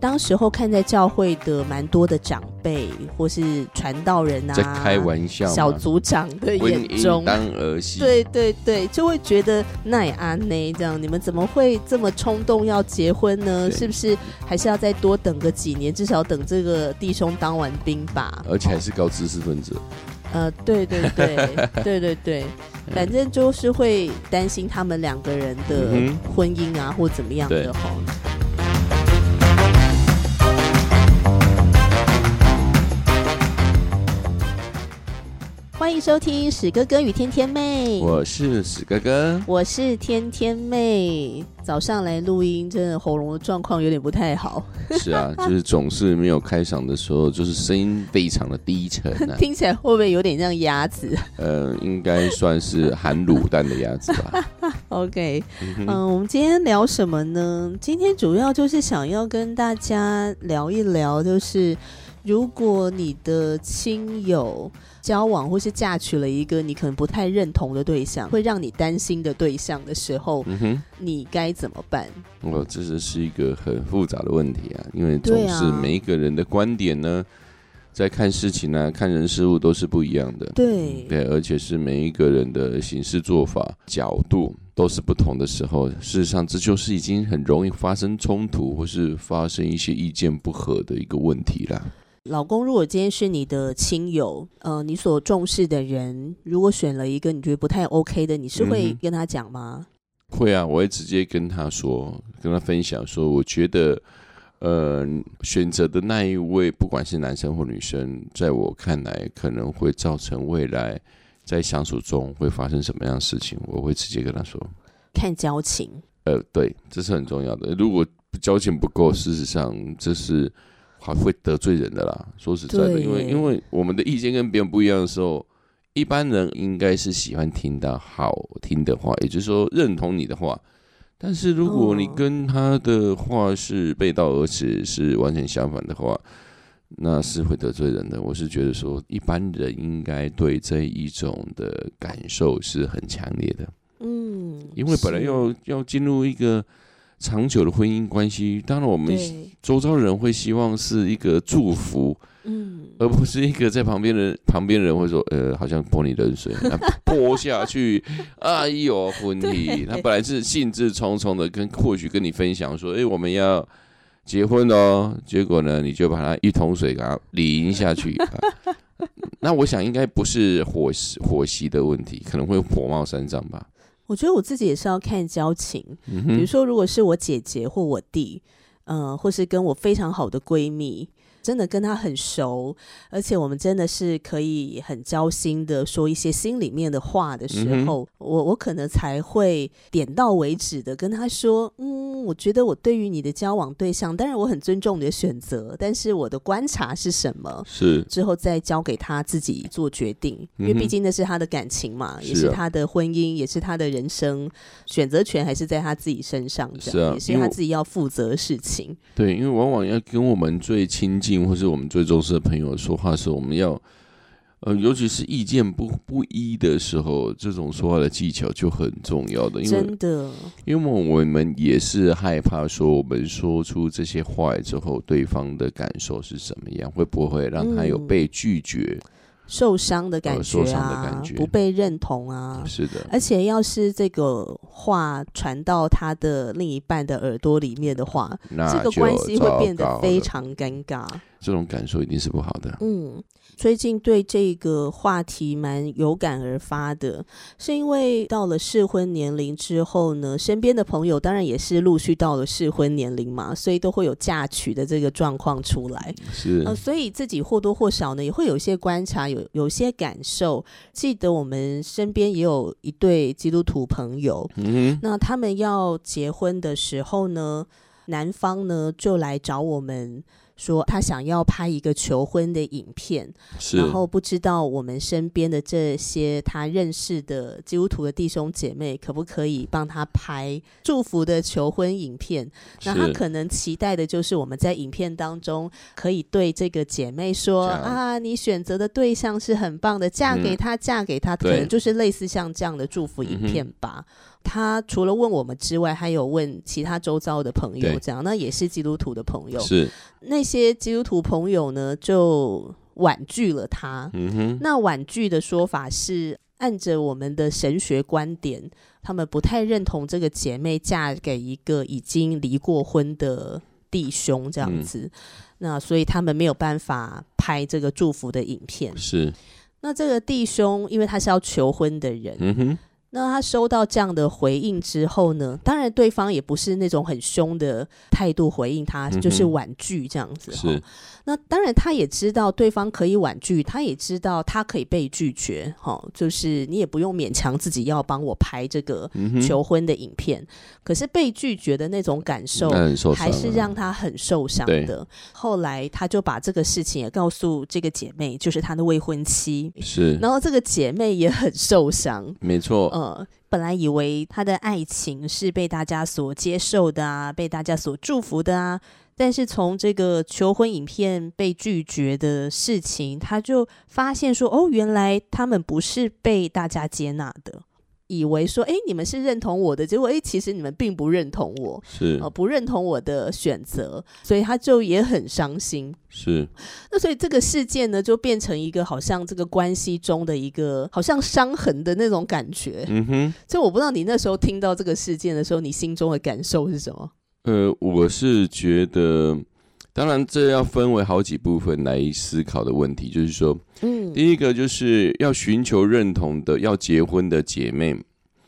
当时候看在教会的蛮多的长辈或是传道人啊，在开玩笑，小组长的眼中姻，当儿戏，对对对，就会觉得奈安呢这样，你们怎么会这么冲动要结婚呢？是不是还是要再多等个几年，至少等这个弟兄当完兵吧？而且还是高知识分子。呃，对对对 对对对，反正就是会担心他们两个人的嗯婚姻啊，或怎么样的哈。欢迎收听史哥哥与天天妹，我是史哥哥，我是天天妹。早上来录音，真的喉咙的状况有点不太好，是啊，就是总是没有开嗓的时候，就是声音非常的低沉啊。听起来会不会有点像鸭子呃，应该算是含卤蛋的鸭子吧。OK，嗯嗯，我们今天聊什么呢？今天主要就是想要跟大家聊一聊，就是如果你的亲友交往或是嫁娶了一个你可能不太认同的对象，会让你担心的对象的时候，嗯哼，你该怎么办？我这是是一个很复杂的问题啊，因为总是每一个人的观点呢，在看事情啊、看人事物都是不一样的。对对，而且是每一个人的行事做法角度都是不同的时候，事实上这就是已经很容易发生冲突或是发生一些意见不合的一个问题啦。老公，如果今天是你的亲友，呃，你所重视的人，如果选了一个你觉得不太 OK 的，你是会跟他讲吗？会啊，我会直接跟他说，跟他分享说，我觉得，呃，选择的那一位，不管是男生或女生，在我看来，可能会造成未来在相处中会发生什么样的事情，我会直接跟他说。看交情，呃，对，这是很重要的。如果交情不够，事实上这是还会得罪人的啦。说实在的，因为因为我们的意见跟别人不一样的时候，一般人应该是喜欢听到好听的话，也就是说认同你的话。但是如果你哦跟他的话是背道而驰，是完全相反的话，那是会得罪人的。我是觉得说，一般人应该对这一种的感受是很强烈的。嗯，因为本来要要进入一个长久的婚姻关系，当然我们，周遭人会希望是一个祝福，嗯，而不是一个在旁边的旁边人会说，呃，好像泼你冷水，那泼下去，哎呦，婚礼，他本来是兴致冲冲的跟或许跟你分享说，哎，我们要结婚哦，结果呢，你就把他一桶水给他淋下去。啊 那我想应该不是火势火习的问题，可能会火冒三丈吧。我觉得我自己也是要看交情，嗯，比如说，如果是我姐姐或我弟，嗯、或是跟我非常好的闺蜜，真的跟他很熟，而且我们真的是可以很交心的说一些心里面的话的时嗯候，我我可能才会点到为止的跟他说，嗯，我觉得我对于你的交往对象，当然我很尊重你的选择，但是我的观察是什么？是之后再交给他自己做决定，因为毕竟那是他的感情嘛，也是啊是他的婚姻，也是他的人生，选择权还是在他自己身上，这样、是啊也是他自己要负责的事情。对，因为往往要跟我们最亲近或是我们最重视的朋友说话的时候，我们要，呃，尤其是意见不不一的时候，这种说话的技巧就很重要的，因为真的，因为我们也是害怕说，我们说出这些话之后，对方的感受是怎么样，会不会让他有嗯。被拒绝？受伤的感觉啊，感觉不被认同啊。是的，而且，要是这个话传到他的另一半的耳朵里面的话，那这个关系会变得非常尴尬。这种感受一定是不好的。嗯，最近对这个话题蛮有感而发的，是因为到了适婚年龄之后呢，身边的朋友当然也是陆续到了适婚年龄嘛，所以都会有嫁娶的这个状况出来。是呃，所以自己或多或少呢，也会有一些观察，有有一些感受。记得我们身边也有一对基督徒朋友，嗯，那他们要结婚的时候呢，男方呢就来找我们说他想要拍一个求婚的影片，是，然后不知道我们身边的这些他认识的基督徒的弟兄姐妹可不可以帮他拍祝福的求婚影片？那他可能期待的就是我们在影片当中可以对这个姐妹说啊，你选择的对象是很棒的，嫁给嗯他，嫁给他，可能就是类似像这样的祝福影片吧。他除了问我们之外，还有问其他周遭的朋友，这样那也是基督徒的朋友。是，那些基督徒朋友呢，就婉拒了他。嗯哼，那婉拒的说法是，按着我们的神学观点，他们不太认同这个姐妹嫁给一个已经离过婚的弟兄这样嗯子。那所以他们没有办法拍这个祝福的影片。是，那这个弟兄，因为他是要求婚的人，嗯哼，那他收到这样的回应之后呢，当然对方也不是那种很凶的态度回应他，嗯就是婉拒这样子。是，那当然他也知道对方可以婉拒，他也知道他可以被拒绝。哈，就是你也不用勉强自己要帮我拍这个求婚的影片，可是被拒绝的那种感受。还是啊让他很受伤对的。后来他就把这个事情也告诉这个姐妹，就是他的未婚妻。是，然后这个姐妹也很受伤，没错，呃，本来以为他的爱情是被大家所接受的啊，被大家所祝福的啊，但是从这个求婚影片被拒绝的事情，他就发现说，哦，原来他们不是被大家接纳的。以为说，诶，你们是认同我的，结果，诶，其实你们并不认同我，是呃，不认同我的选择，所以他就也很伤心。是，那所以这个事件呢，就变成一个好像这个关系中的一个好像伤痕的那种感觉。嗯哼，所以我不知道你那时候听到这个事件的时候，你心中的感受是什么？呃，我是觉得，当然这要分为好几部分来思考的问题，就是说，嗯第一个就是要寻求认同的要结婚的姐妹，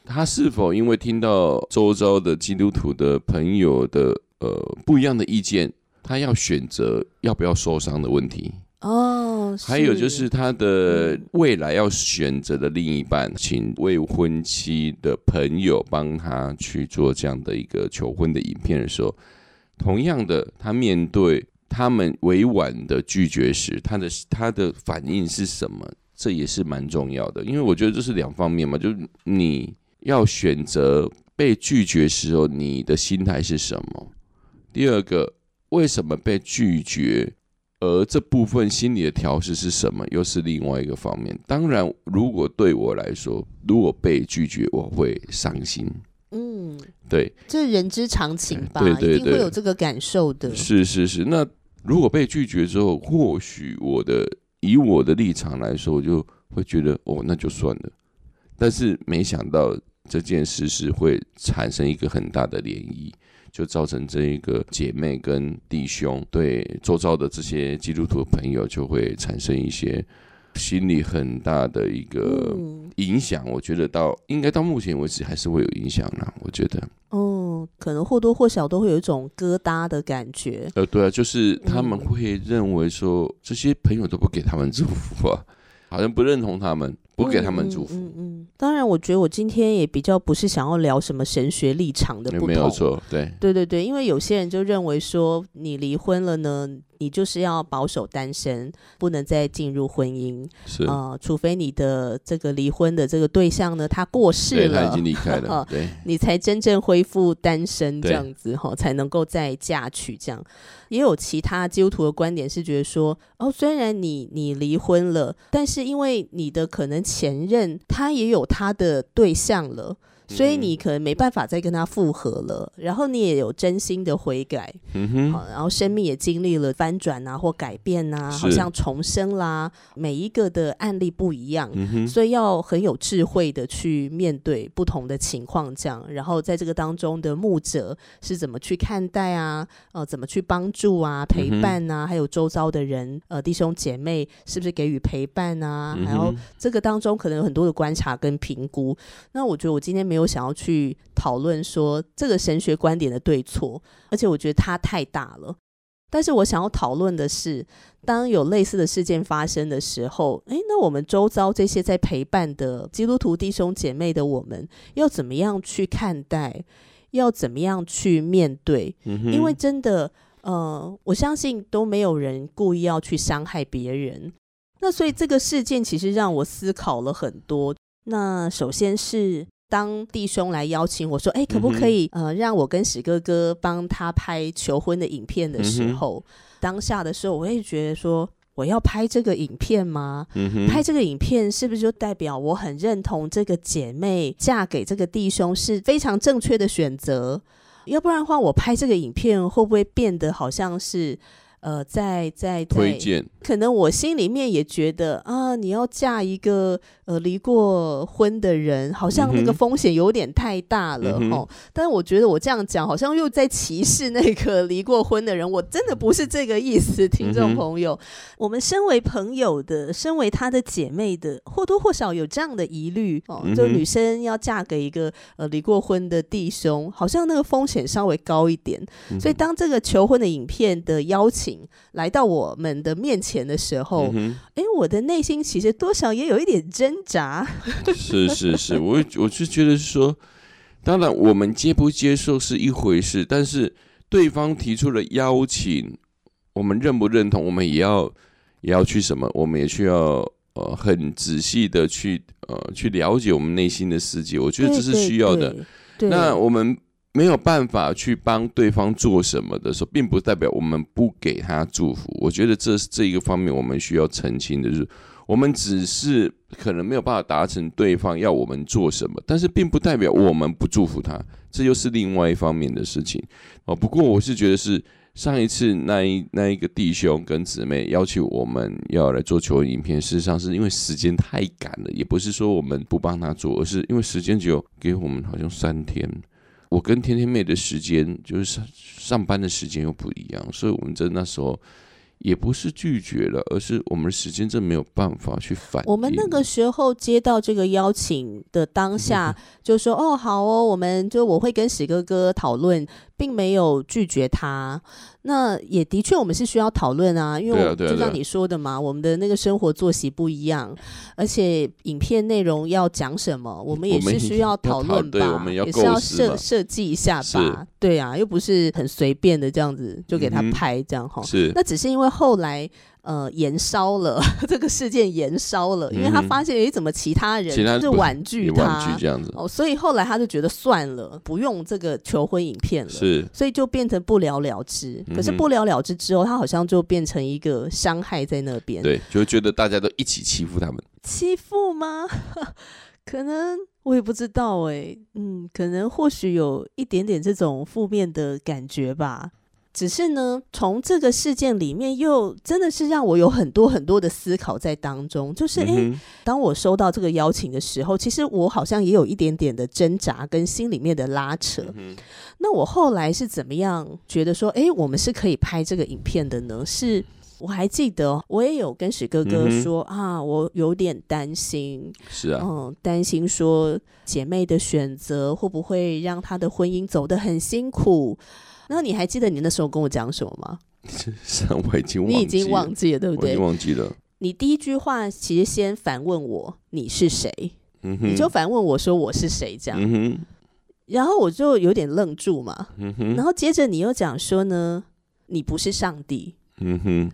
她是否因为听到周遭的基督徒的朋友的呃不一样的意见，她要选择要不要受伤的问题。哦，还有就是她的嗯未来要选择的另一半，请未婚妻的朋友帮她去做这样的一个求婚的影片的时候，同样的，他面对他们委婉的拒绝时，他的他的反应是什么？这也是蛮重要的，因为我觉得这是两方面嘛，就是你要选择被拒绝时候，你的心态是什么？第二个，为什么被拒绝？而这部分心理的调试是什么，又是另外一个方面。当然，如果对我来说，如果被拒绝，我会伤心。嗯，对，这人之常情吧，对对一定会有这个感受的。是是是。那如果被拒绝之后，或许我的以我的立场来说，我就会觉得哦，那就算了。但是没想到这件事是会产生一个很大的涟漪，就造成这一个姐妹跟弟兄对周遭的这些基督徒朋友就会产生一些心理很大的一个嗯，影响。我觉得到应该到目前为止还是会有影响啦。我觉得，哦，可能或多或少都会有一种疙瘩的感觉。呃，对啊，就是他们嗯会认为说这些朋友都不给他们祝福啊，好像不认同他们，不给他们祝福。嗯嗯嗯当然，我觉得我今天也比较不是想要聊什么神学立场的有不同。没有错？对，对对对，因为有些人就认为说，你离婚了呢，你就是要保守单身，不能再进入婚姻是，啊、除非你的这个离婚的这个对象呢，他过世了他已经，离开了，对，你才真正恢复单身这样子哈，才能够再嫁娶这样。也有其他基督徒的观点是觉得说，哦，虽然你你离婚了，但是因为你的可能前任他也有他的对象了。所以嗯你可能没办法再跟他复合了，然后你也有真心的悔改，嗯哼，好，然后生命也经历了翻转啊或改变啊，好像重生啦，每一个的案例不一样，嗯哼，所以要很有智慧的去面对不同的情况，这样，然后在这个当中的牧者是怎么去看待啊，呃，怎么去帮助啊、陪伴啊，还有周遭的人，呃，弟兄姐妹是不是给予陪伴啊？嗯然后，这个当中可能有很多的观察跟评估。那我觉得我今天没有想要去讨论说这个神学观点的对错，而且我觉得它太大了。但是我想要讨论的是，当有类似的事件发生的时候，诶，那我们周遭这些在陪伴的基督徒弟兄姐妹的我们，要怎么样去看待？要怎么样去面对？嗯，因为真的呃，我相信都没有人故意要去伤害别人。那所以这个事件其实让我思考了很多。那首先是当弟兄来邀请我说：“哎，可不可以呃，让我跟史哥哥帮他拍求婚的影片的时候，当下的时候，我会觉得说，我要拍这个影片吗？拍这个影片是不是就代表我很认同这个姐妹嫁给这个弟兄是非常正确的选择？要不然的话，我拍这个影片会不会变得好像是？”呃，在在推荐，可能我心里面也觉得啊，你要嫁一个呃离过婚的人，好像那个风险有点太大了哈。但是我觉得我这样讲，好像又在歧视那个离过婚的人。我真的不是这个意思，听众朋友。我们身为朋友的，身为他的姐妹的，或多或少有这样的疑虑哦。就女生要嫁给一个呃离过婚的弟兄，好像那个风险稍微高一点。所以当这个求婚的影片的邀请。来到我们的面前的时候，哎，我的内心其实多少也有一点挣扎。是是是，我我是觉得说，当然我们接不接受是一回事，但是对方提出了邀请，我们认不认同，我们也要也要去什么，我们也需要呃很仔细的去呃去了解我们内心的世界。我觉得这是需要的。那我们。没有办法去帮对方做什么的时候，并不代表我们不给他祝福。我觉得这是这一个方面，我们需要澄清的，就是我们只是可能没有办法达成对方要我们做什么，但是并不代表我们不祝福他，这又是另外一方面的事情哦。不过我是觉得是上一次那一那一个弟兄跟姊妹要求我们要来做求婚影片，事实上是因为时间太赶了，也不是说我们不帮他做，而是因为时间只有给我们好像三天。我跟天天妹的时间就是上上班的时间又不一样，所以我们在那时候也不是拒绝了，而是我们的时间真没有办法去反。我们那个时候接到这个邀请的当下，就说：“哦，好哦，我们就我会跟史哥哥讨论。”并没有拒绝他，那也的确我们是需要讨论啊，因为就像你说的嘛，我们的那个生活作息不一样，而且影片内容要讲什么，我们也是需要讨论吧，也是要设设计一下吧，对啊，又不是很随便的这样子就给他拍这样哈，是，那只是因为后来。呃，延烧了 这个事件，延烧了，因为他发现，哎，怎么其他人是婉拒他这样子哦，所以后来他就觉得算了，不用这个求婚影片了，是，所以就变成不了了之。可是不了了之之后，他好像就变成一个伤害在那边，对，就觉得大家都一起欺负他们，欺负吗？可能我也不知道哎，嗯，可能或许有一点点这种负面的感觉吧。只是呢，从这个事件里面，又真的是让我有很多很多的思考在当中。就是，诶，当我收到这个邀请的时候，其实我好像也有一点点的挣扎跟心里面的拉扯。那我后来是怎么样觉得说，诶，我们是可以拍这个影片的呢？是我还记得，我也有跟史哥哥说啊，我有点担心，是啊，嗯，担心说姐妹的选择会不会让她的婚姻走得很辛苦。那你还记得你那时候跟我讲什么吗？是，我已经你已经忘记了，对不对？忘记了。你第一句话其实先反问我你是谁，你就反问我说我是谁这样，然后我就有点愣住嘛。然后接着你又讲说呢，你不是上帝，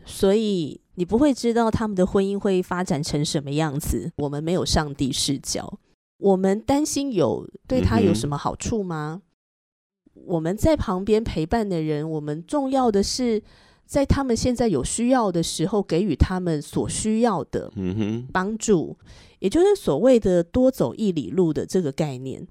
所以你不会知道他们的婚姻会发展成什么样子。我们没有上帝视角，我们担心有对他有什么好处吗？我们在旁边陪伴的人，我们重要的是在他们现在有需要的时候，给予他们所需要的帮助，也就是所谓的多走一里路的这个概念。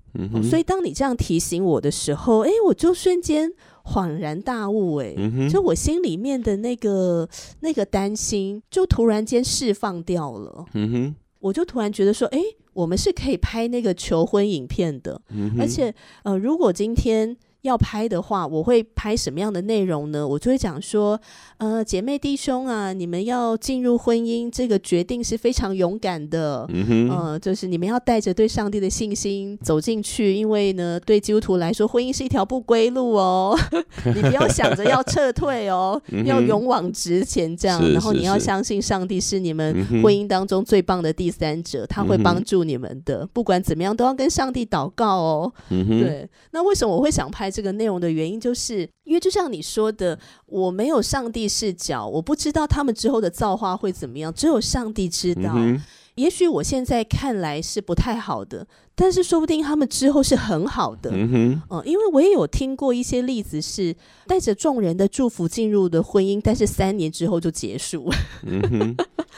所以，当你这样提醒我的时候，哎，我就瞬间恍然大悟，哎，就我心里面的那个那个担心，就突然间释放掉了。嗯哼，我就突然觉得说，哎，我们是可以拍那个求婚影片的，而且，呃，如果今天。要拍的话，我会拍什么样的内容呢？我就会讲说，呃，姐妹弟兄啊，你们要进入婚姻，这个决定是非常勇敢的，嗯呃，就是你们要带着对上帝的信心走进去，因为呢，对基督徒来说，婚姻是一条不归路哦，你不要想着要撤退哦，要勇往直前这样，然后你要相信上帝是你们婚姻当中最棒的第三者，他会帮助你们的，不管怎么样都要跟上帝祷告哦，对，那为什么我会想拍？这个内容的原因就是，因为就像你说的，我没有上帝视角，我不知道他们之后的造化会怎么样，只有上帝知道。嗯也许我现在看来是不太好的，但是说不定他们之后是很好的。嗯哼，嗯，因为我也有听过一些例子，是带着众人的祝福进入的婚姻，但是三年之后就结束。嗯哼，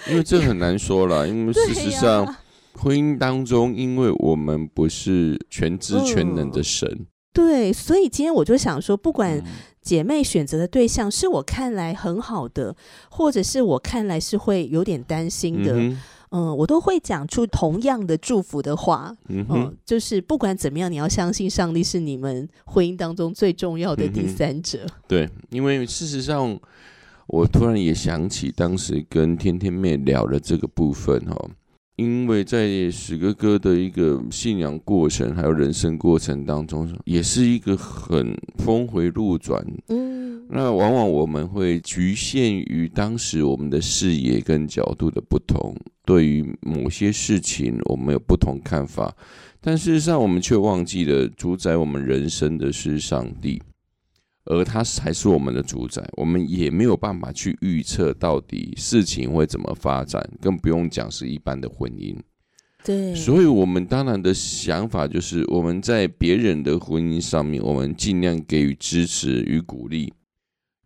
因为这很难说了，因为事实上，婚姻当中，因为我们不是全知全能的神，对，所以今天我就想说，不管嗯姐妹选择的对象是我看来很好的，或者是我看来是会有点担心的，嗯嗯我都会讲出同样的祝福的话。嗯嗯，，就是不管怎么样，你要相信上帝是你们婚姻当中最重要的第三者。对，因为事实上，我突然也想起当时跟天天妹聊的这个部分哈，因为在史哥哥的一个信仰过程还有人生过程当中，也是一个很峰回路转。嗯，那往往我们会局限于当时我们的视野跟角度的不同，对于某些事情我们有不同看法，但事实上我们却忘记了主宰我们人生的是上帝。而他才是我们的主宰，我们也没有办法去预测到底事情会怎么发展，更不用讲是一般的婚姻。对，所以，我们当然的想法就是，我们在别人的婚姻上面，我们尽量给予支持与鼓励，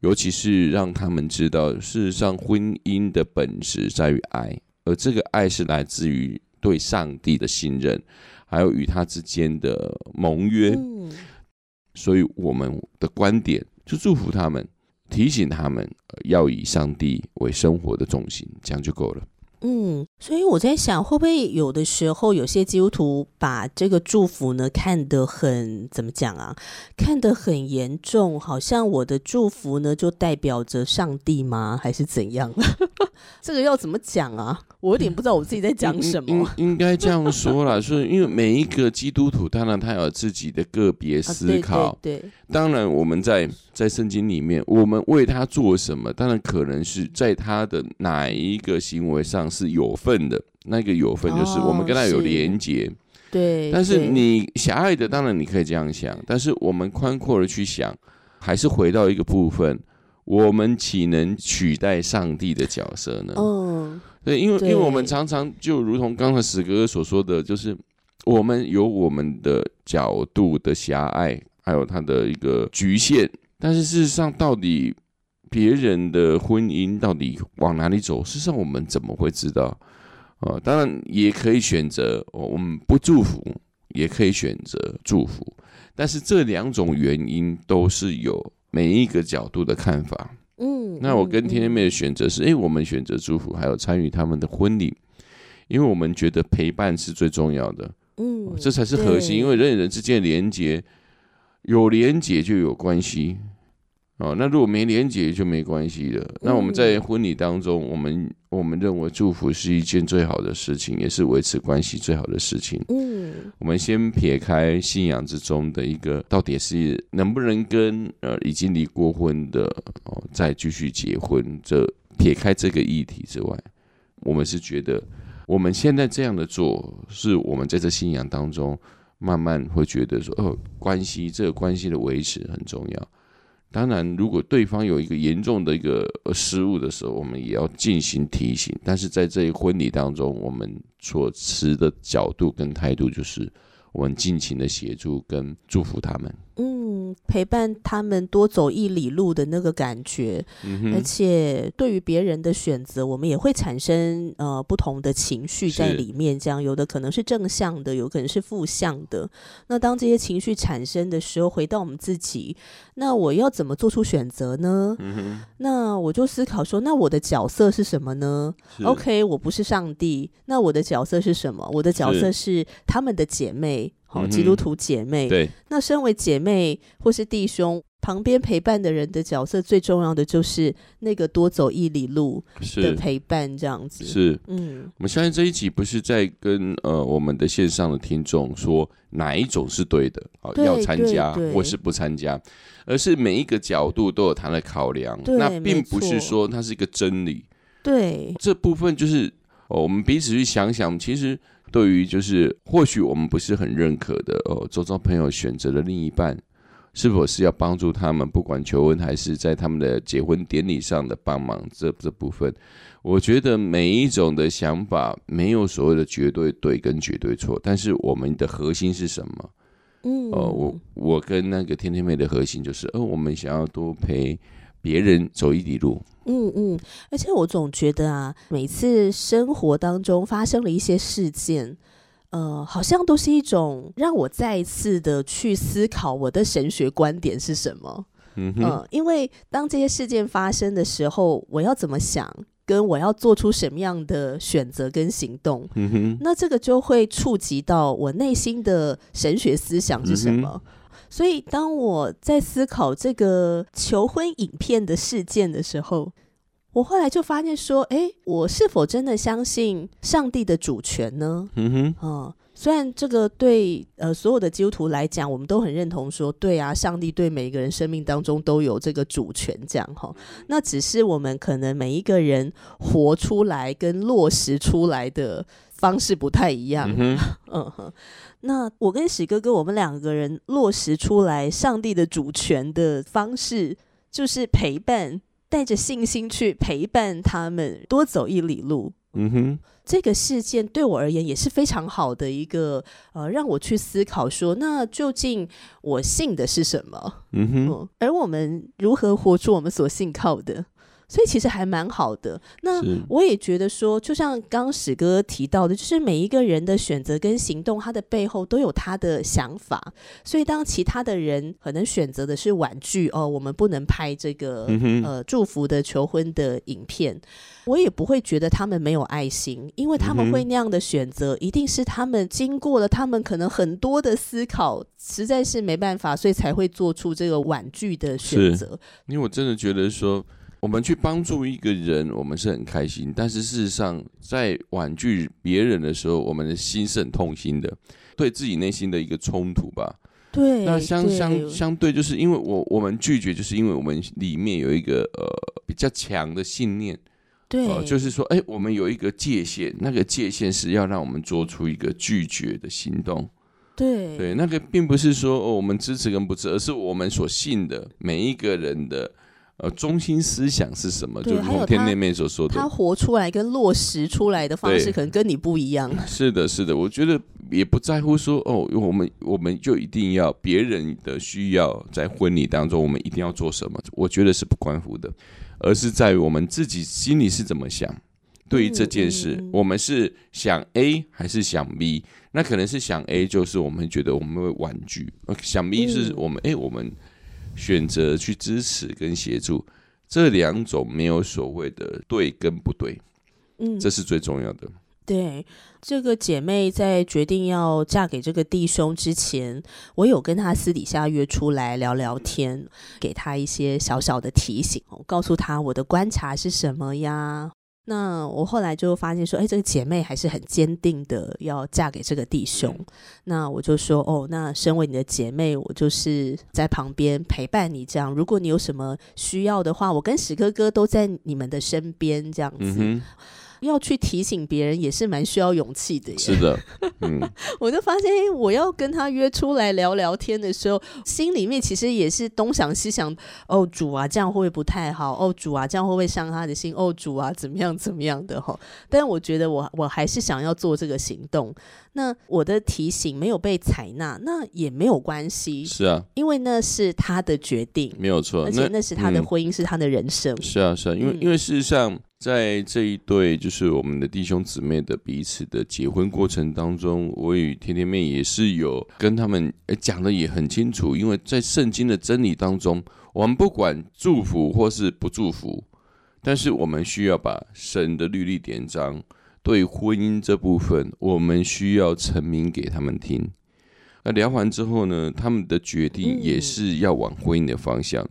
尤其是让他们知道，事实上，婚姻的本质在于爱，而这个爱是来自于对上帝的信任，还有与他之间的盟约。嗯，所以，我们的观点就祝福他们，提醒他们呃要以上帝为生活的重心，这样就够了。嗯，所以我在想，会不会有的时候有些基督徒把这个祝福呢看得很怎么讲啊？看得很严重，好像我的祝福呢就代表着上帝吗？还是怎样？这个要怎么讲啊？我有点不知道我自己在讲什么。应应该这样说啦，所以因为每一个基督徒，当然他有自己的个别啊思考。对对对，当然，我们在在圣经里面，我们为他做什么，当然可能是在他的哪一个行为上是有份的。那个有份就是哦我们跟他有连结。对，但是你狭隘的，当然你可以这样想，但是我们宽阔的去想，还是回到一个部分，我们岂能取代上帝的角色呢？嗯，对，因为因为我们常常就如同刚才史哥哥所说的，就是我们有我们的角度的狭隘，还有它的一个局限。但是事实上，到底别人的婚姻到底往哪里走，事实上我们怎么会知道？呃，当然也可以选择、哦我们不祝福，也可以选择祝福。但是这两种原因都是有每一个角度的看法。嗯，那我跟嗯天天妹的选择是，诶，我们选择祝福，还有参与他们的婚礼，因为我们觉得陪伴是最重要的，嗯，这才是核心。因为人与人之间的连接，有连接就有关系。哦，那如果没连结就没关系了。那我们在婚礼当中，我们我们认为祝福是一件最好的事情，也是维持关系最好的事情。嗯我们先撇开信仰之中的一个，到底是能不能跟呃已经离过婚的哦再继续结婚，这撇开这个议题之外，我们是觉得我们现在这样的做，是我们在这信仰当中慢慢会觉得说，哦，关系这个关系的维持很重要。当然，如果对方有一个严重的一个失误的时候，我们也要进行提醒。但是在这一婚礼当中，我们所持的角度跟态度就是，我们尽情的协助跟祝福他们。嗯，陪伴他们多走一里路的那个感觉，而且对于别人的选择，我们也会产生呃不同的情绪在里面。这样有的可能是正向的，有可能是负向的。那当这些情绪产生的时候，回到我们自己，那我要怎么做出选择呢？嗯那我就思考说，那我的角色是什么呢？OK，我不是上帝，那我的角色是什么？我的角色是他们的姐妹，好、基督徒姐妹。对，那身为姐妹或是弟兄，旁边陪伴的人的角色，最重要的就是那个多走一里路的陪伴，这样子。，是。嗯我们相信这一集不是在跟呃我们的线上的听众说哪一种是对的，啊、对要参加或是不参加，而是每一个角度都有它的考量。那并不是说它是一个真理，对，这部分就是、哦、我们彼此去想想，其实对于就是或许我们不是很认可的哦，周遭朋友选择的另一半，是否是要帮助他们，不管求婚还是在他们的结婚典礼上的帮忙，这这部分，我觉得每一种的想法没有所谓的绝对对跟绝对错，但是我们的核心是什么？嗯，哦，我我跟那个天天妹的核心就是，呃，我们想要多陪别人走一里路。嗯嗯，而且我总觉得啊，每次生活当中发生了一些事件。呃，好像都是一种让我再一次的去思考我的神学观点是什么。嗯哼，因为当这些事件发生的时候，我要怎么想，跟我要做出什么样的选择跟行动，嗯哼，那这个就会触及到我内心的神学思想是什么。所以，当我在思考这个求婚影片的事件的时候，我后来就发现说，哎，我是否真的相信上帝的主权呢？嗯哼，啊，虽然这个对呃所有的基督徒来讲，我们都很认同说，对啊，上帝对每一个人生命当中都有这个主权，这样哈。那只是我们可能每一个人活出来跟落实出来的方式不太一样。嗯哼，那我跟喜哥哥，我们两个人落实出来上帝的主权的方式，就是陪伴。带着信心去陪伴他们多走一里路。嗯哼，这个事件对我而言也是非常好的一个呃，让我去思考说，那究竟我信的是什么？嗯哼，而我们如何活出我们所信靠的？所以其实还蛮好的。那我也觉得说，就像刚史哥提到的，就是每一个人的选择跟行动，他的背后都有他的想法。所以当其他的人可能选择的是婉拒哦，我们不能拍这个呃祝福的求婚的影片，我也不会觉得他们没有爱心，因为他们会那样的选择，一定是他们经过了他们可能很多的思考，实在是没办法，所以才会做出这个婉拒的选择。因为我真的觉得说。我们去帮助一个人，我们是很开心。但是事实上，在婉拒别人的时候，我们的心是很痛心的，对自己内心的一个冲突吧。对，那相相相对，就是因为我我们拒绝，就是因为我们里面有一个呃比较强的信念。对，就是说，哎，我们有一个界限，那个界限是要让我们做出一个拒绝的行动。对，对，那个并不是说哦，我们支持跟不支持，而是我们所信的每一个人的。呃，中心思想是什么？就是天那妹所说的，他活出来跟落实出来的方式，可能跟你不一样。是的，是的，我觉得也不在乎说哦，我们我们就一定要别人的需要在婚礼当中，我们一定要做什么？我觉得是不关乎的，而是在于我们自己心里是怎么想。对于这件事，我们是想 A 还是想 B？那可能是想 A，就是我们觉得我们会婉拒；想 B 是我们哎，我们。选择去支持跟协助，这两种没有所谓的对跟不对，嗯，这是最重要的。对，这个姐妹在决定要嫁给这个弟兄之前，我有跟她私底下约出来聊聊天，给她一些小小的提醒，告诉她我的观察是什么呀。那我后来就发现说，哎，这个姐妹还是很坚定的要嫁给这个弟兄。那我就说，哦，那身为你的姐妹，我就是在旁边陪伴你，这样。如果你有什么需要的话，我跟史哥哥都在你们的身边，这样子。要去提醒别人也是蛮需要勇气的。是的，嗯，我就发现，我要跟他约出来聊聊天的时候，心里面其实也是东想西想。哦，主啊，这样会不会不太好？哦，主啊，这样会不会伤他的心？哦，主啊，怎么样怎么样的哈？但我觉得，我我还是想要做这个行动。那我的提醒没有被采纳，那也没有关系。是啊，因为那是他的决定，没有错。而且那是他的婚姻，是他的人生。是啊，是啊，因为因为事实上。在这一对就是我们的弟兄姊妹的彼此的结婚过程当中，我与甜甜妹也是有跟他们讲的也很清楚，因为在圣经的真理当中，我们不管祝福或是不祝福，但是我们需要把神的律例典章对婚姻这部分，我们需要阐明给他们听。那聊完之后呢，他们的决定也是要往婚姻的方向，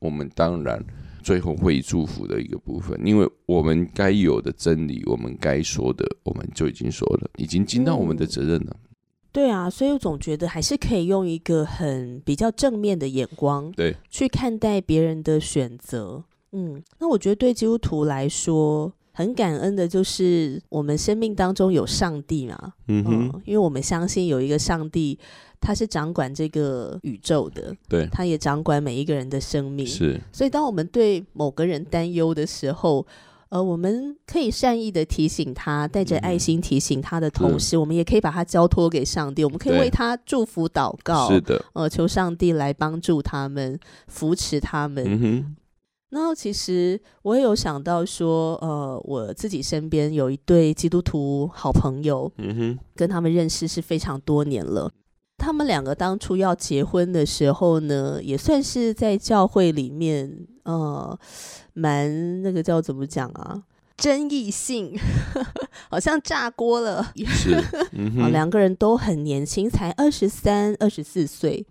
我们当然。最后会祝福的一个部分，因为我们该有的真理，我们该说的，我们就已经说了，已经尽到我们的责任了。对啊，所以我总觉得还是可以用一个很比较正面的眼光，对，去看待别人的选择。嗯，那我觉得对基督徒来说，很感恩的就是我们生命当中有上帝嘛，嗯哼，因为我们相信有一个上帝，他是掌管这个宇宙的，对，他也掌管每一个人的生命。是，所以当我们对某个人担忧的时候，呃，我们可以善意的提醒他，带着爱心提醒他的同时，我们也可以把他交托给上帝，我们可以为他祝福祷告，是的，呃，求上帝来帮助他们，扶持他们。然后其实我也有想到说，呃，我自己身边有一对基督徒好朋友，嗯哼，跟他们认识是非常多年了。他们两个当初要结婚的时候呢，也算是在教会里面，呃，蛮那个叫怎么讲啊？争议性好像炸锅了。是，嗯 啊，两个人都很年轻，才二十三、二十四岁。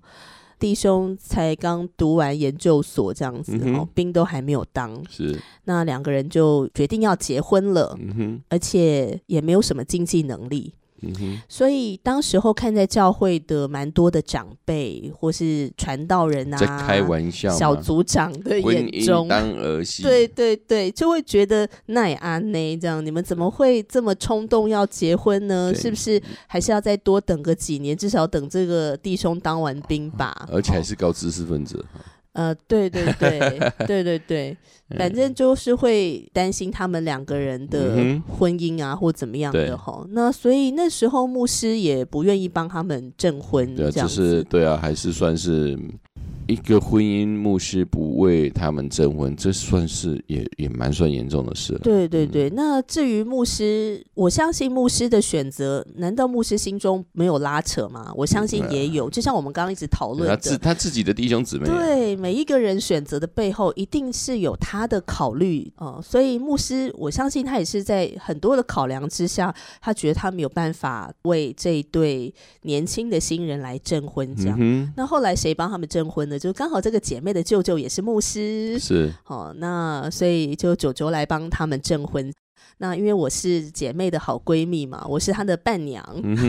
弟兄才刚读完研究所，这样子哦，兵都还没有当，是，那两个人就决定要结婚了，嗯哼，而且也没有什么经济能力，嗯哼，所以当时候看在教会的蛮多的长辈或是传道人啊，在开玩笑，小组长的眼中，姻当儿戏，对对对，就会觉得奈安呢这样，你们怎么会这么冲动要结婚呢？是不是还是要再多等个几年，至少等这个弟兄当完兵吧？而且还哦。是高知识分子，呃，对对对 对对对，反正就是会担心他们两个人的嗯婚姻啊，或怎么样的哈。那所以那时候牧师也不愿意帮他们证婚，对啊，就。是对啊，还是算是一个婚姻牧师不为他们征婚，这算是也也蛮算严重的事了。对对对，那至于牧师，我相信牧师的选择，难道牧师心中没有拉扯吗？我相信也有，就像我们刚刚一直讨论他自的。他自己的弟兄姊妹，对每一个人选择的背后，一定是有他的考虑哦、呃所以牧师，我相信他也是在很多的考量之下，他觉得他没有办法为这一对年轻的新人来证婚。这样，嗯那后来谁帮他们证婚呢？就刚好这个姐妹的舅舅也是牧师，，是，哦，那所以就九九来帮他们证婚。那因为我是姐妹的好闺蜜嘛，我是她的伴娘，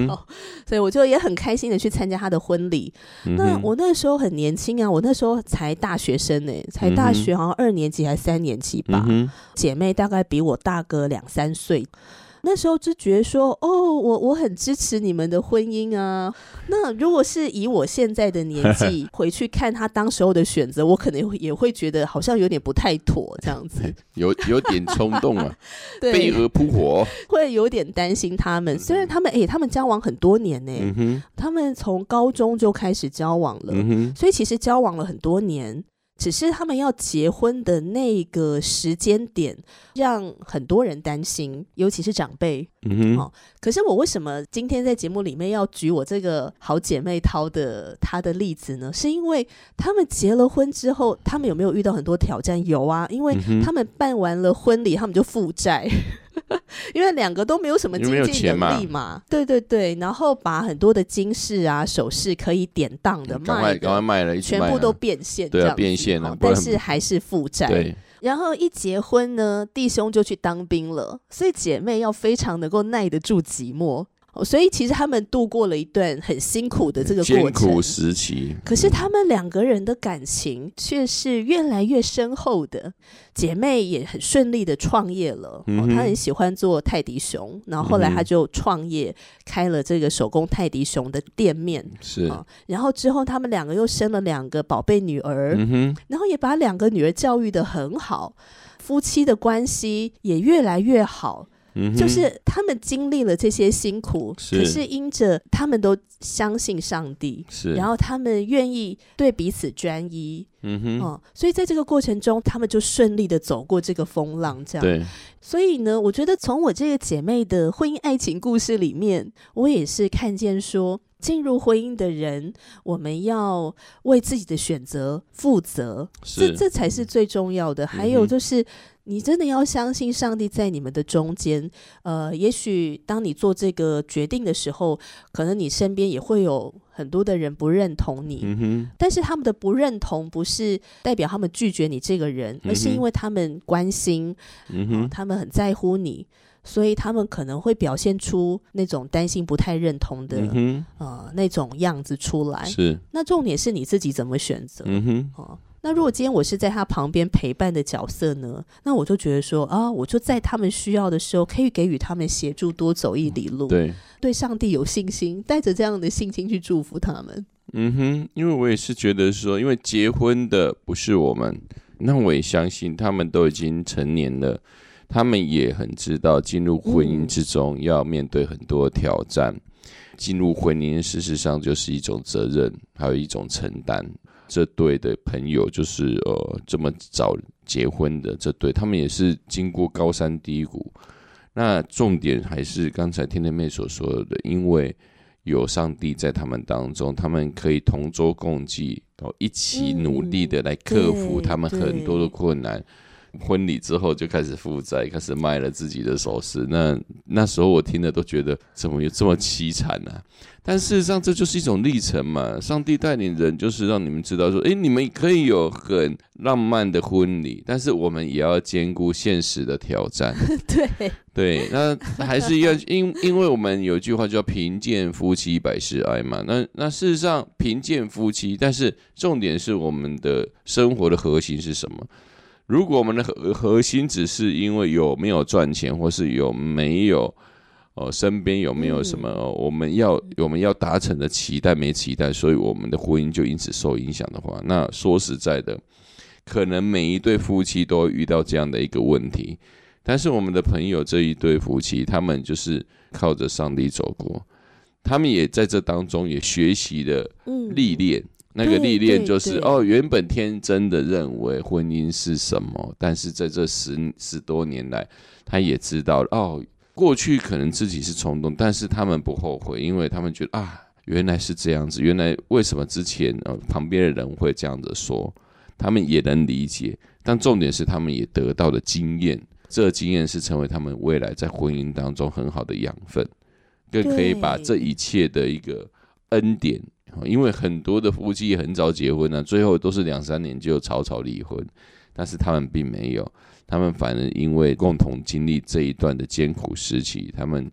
哦所以我就也很开心的去参加她的婚礼。那我那时候很年轻啊，我那时候才大学生呢、才大学好像二年级还是三年级吧。嗯，姐妹大概比我大个两三岁。那时候就觉得说，哦，我我很支持你们的婚姻啊。那如果是以我现在的年纪 回去看他当时候的选择，我可能会也会觉得好像有点不太妥这样子，有有点冲动啊，飞，蛾扑火，会有点担心他们。虽然他们诶、他们交往很多年呢、嗯，他们从高中就开始交往了，嗯，所以其实交往了很多年。只是他们要结婚的那个时间点，让很多人担心，尤其是长辈。嗯哼哦，可是我为什么今天在节目里面要举我这个好姐妹涛的她的例子呢？是因为他们结了婚之后，他们有没有遇到很多挑战？有啊，因为他们办完了婚礼，他们就负债。因为两个都没有什么经济能力嘛，对对对，然后把很多的金饰啊、首饰可以典当的卖赶快赶快，卖了，一全部都变现，对变现了但是还是负债。对，然后一结婚呢，弟兄就去当兵了，所以姐妹要非常能够耐得住寂寞。哦所以其实他们度过了一段很辛苦的这个过苦。时期，可是他们两个人的感情却是越来越深厚的，姐妹也很顺利的创业了。哦，嗯哼她很喜欢做泰迪熊，然后后来她就创业，开了这个手工泰迪熊的店面。是，哦，然后之后他们两个又生了两个宝贝女儿，嗯，然后也把两个女儿教育的很好，夫妻的关系也越来越好。嗯，就是他们经历了这些辛苦，是可是因着他们都相信上帝，是，然后他们愿意对彼此专一，嗯哼，哦、所以在这个过程中，他们就顺利的走过这个风浪。这样，对，所以呢，我觉得从我这个姐妹的婚姻爱情故事里面，我也是看见说。进入婚姻的人，我们要为自己的选择负责，这这才是最重要的。还有就是，你真的要相信上帝在你们的中间。呃，也许当你做这个决定的时候，可能你身边也会有很多的人不认同你，但是他们的不认同不是代表他们拒绝你这个人，而是因为他们关心，他们很在乎你。所以他们可能会表现出那种担心、不太认同的、嗯呃那种样子出来，。是，那重点是你自己怎么选择。嗯哼，哦，那如果今天我是在他旁边陪伴的角色呢？那我就觉得说啊，我就在他们需要的时候，可以给予他们协助，多走一里路。对，对上帝有信心，带着这样的信心去祝福他们。嗯哼，因为我也是觉得说，因为结婚的不是我们，那我也相信他们都已经成年了，他们也很知道进入婚姻之中要面对很多挑战。进入婚姻，事实上就是一种责任，还有一种承担。这对的朋友，就是呃这么早结婚的这对，他们也是经过高山低谷。那重点还是刚才天天妹所说的，因为有上帝在他们当中，他们可以同舟共济，然后一起努力的来克服他们很多的困难。婚礼之后就开始负债，开始卖了自己的首饰。那那时候我听了都觉得怎么有这么凄惨呢？但事实上这就是一种历程嘛。上帝带领人就是让你们知道说，诶，你们可以有很浪漫的婚礼，但是我们也要兼顾现实的挑战。对对，那还是要 因因为我们有一句话叫“贫贱夫妻百事哀”嘛。那那事实上贫贱夫妻，但是重点是我们的生活的核心是什么？如果我们的核核心只是因为有没有赚钱，或是有没有哦身边有没有什么我们要我们要达成的期待没期待，所以我们的婚姻就因此受影响的话，那说实在的，可能每一对夫妻都会遇到这样的一个问题。但是我们的朋友这一对夫妻，他们就是靠着上帝走过，他们也在这当中也学习了历练。那个历练就是哦，原本天真的认为婚姻是什么，但是在这十十多年来，他也知道哦，过去可能自己是冲动，但是他们不后悔，因为他们觉得啊，原来是这样子，原来为什么之前呃旁边的人会这样子说，他们也能理解，但重点是他们也得到了经验，这经验是成为他们未来在婚姻当中很好的养分，更可以把这一切的一个恩典。因为很多的夫妻很早结婚呢，最后都是两三年就草草离婚，但是他们并没有，他们反而因为共同经历这一段的艰苦时期，他们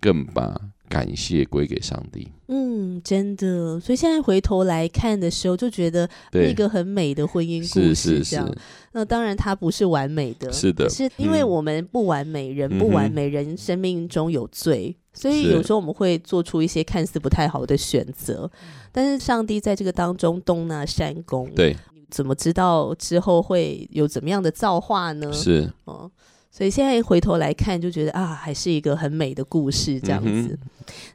更把感谢归给上帝。嗯，真的，所以现在回头来看的时候，就觉得一个很美的婚姻故事这样。那当然，它不是完美的，是的，是因为我们不完美，人不完美，人生命中有罪。所以有时候我们会做出一些看似不太好的选择，但是上帝在这个当中东纳山工，对，怎么知道之后会有怎么样的造化呢？是，哦。所以现在回头来看，就觉得啊，还是一个很美的故事这样子。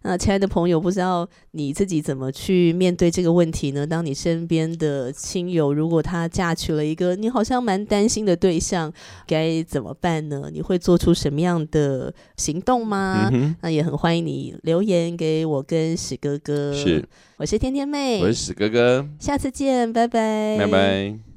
那亲爱的朋友，不知道你自己怎么去面对这个问题呢？当你身边的亲友如果他嫁娶了一个你好像蛮担心的对象，该怎么办呢？你会做出什么样的行动吗？那也很欢迎你留言给我跟史哥哥。是，我是天天妹，我是史哥哥，下次见，拜拜，拜拜。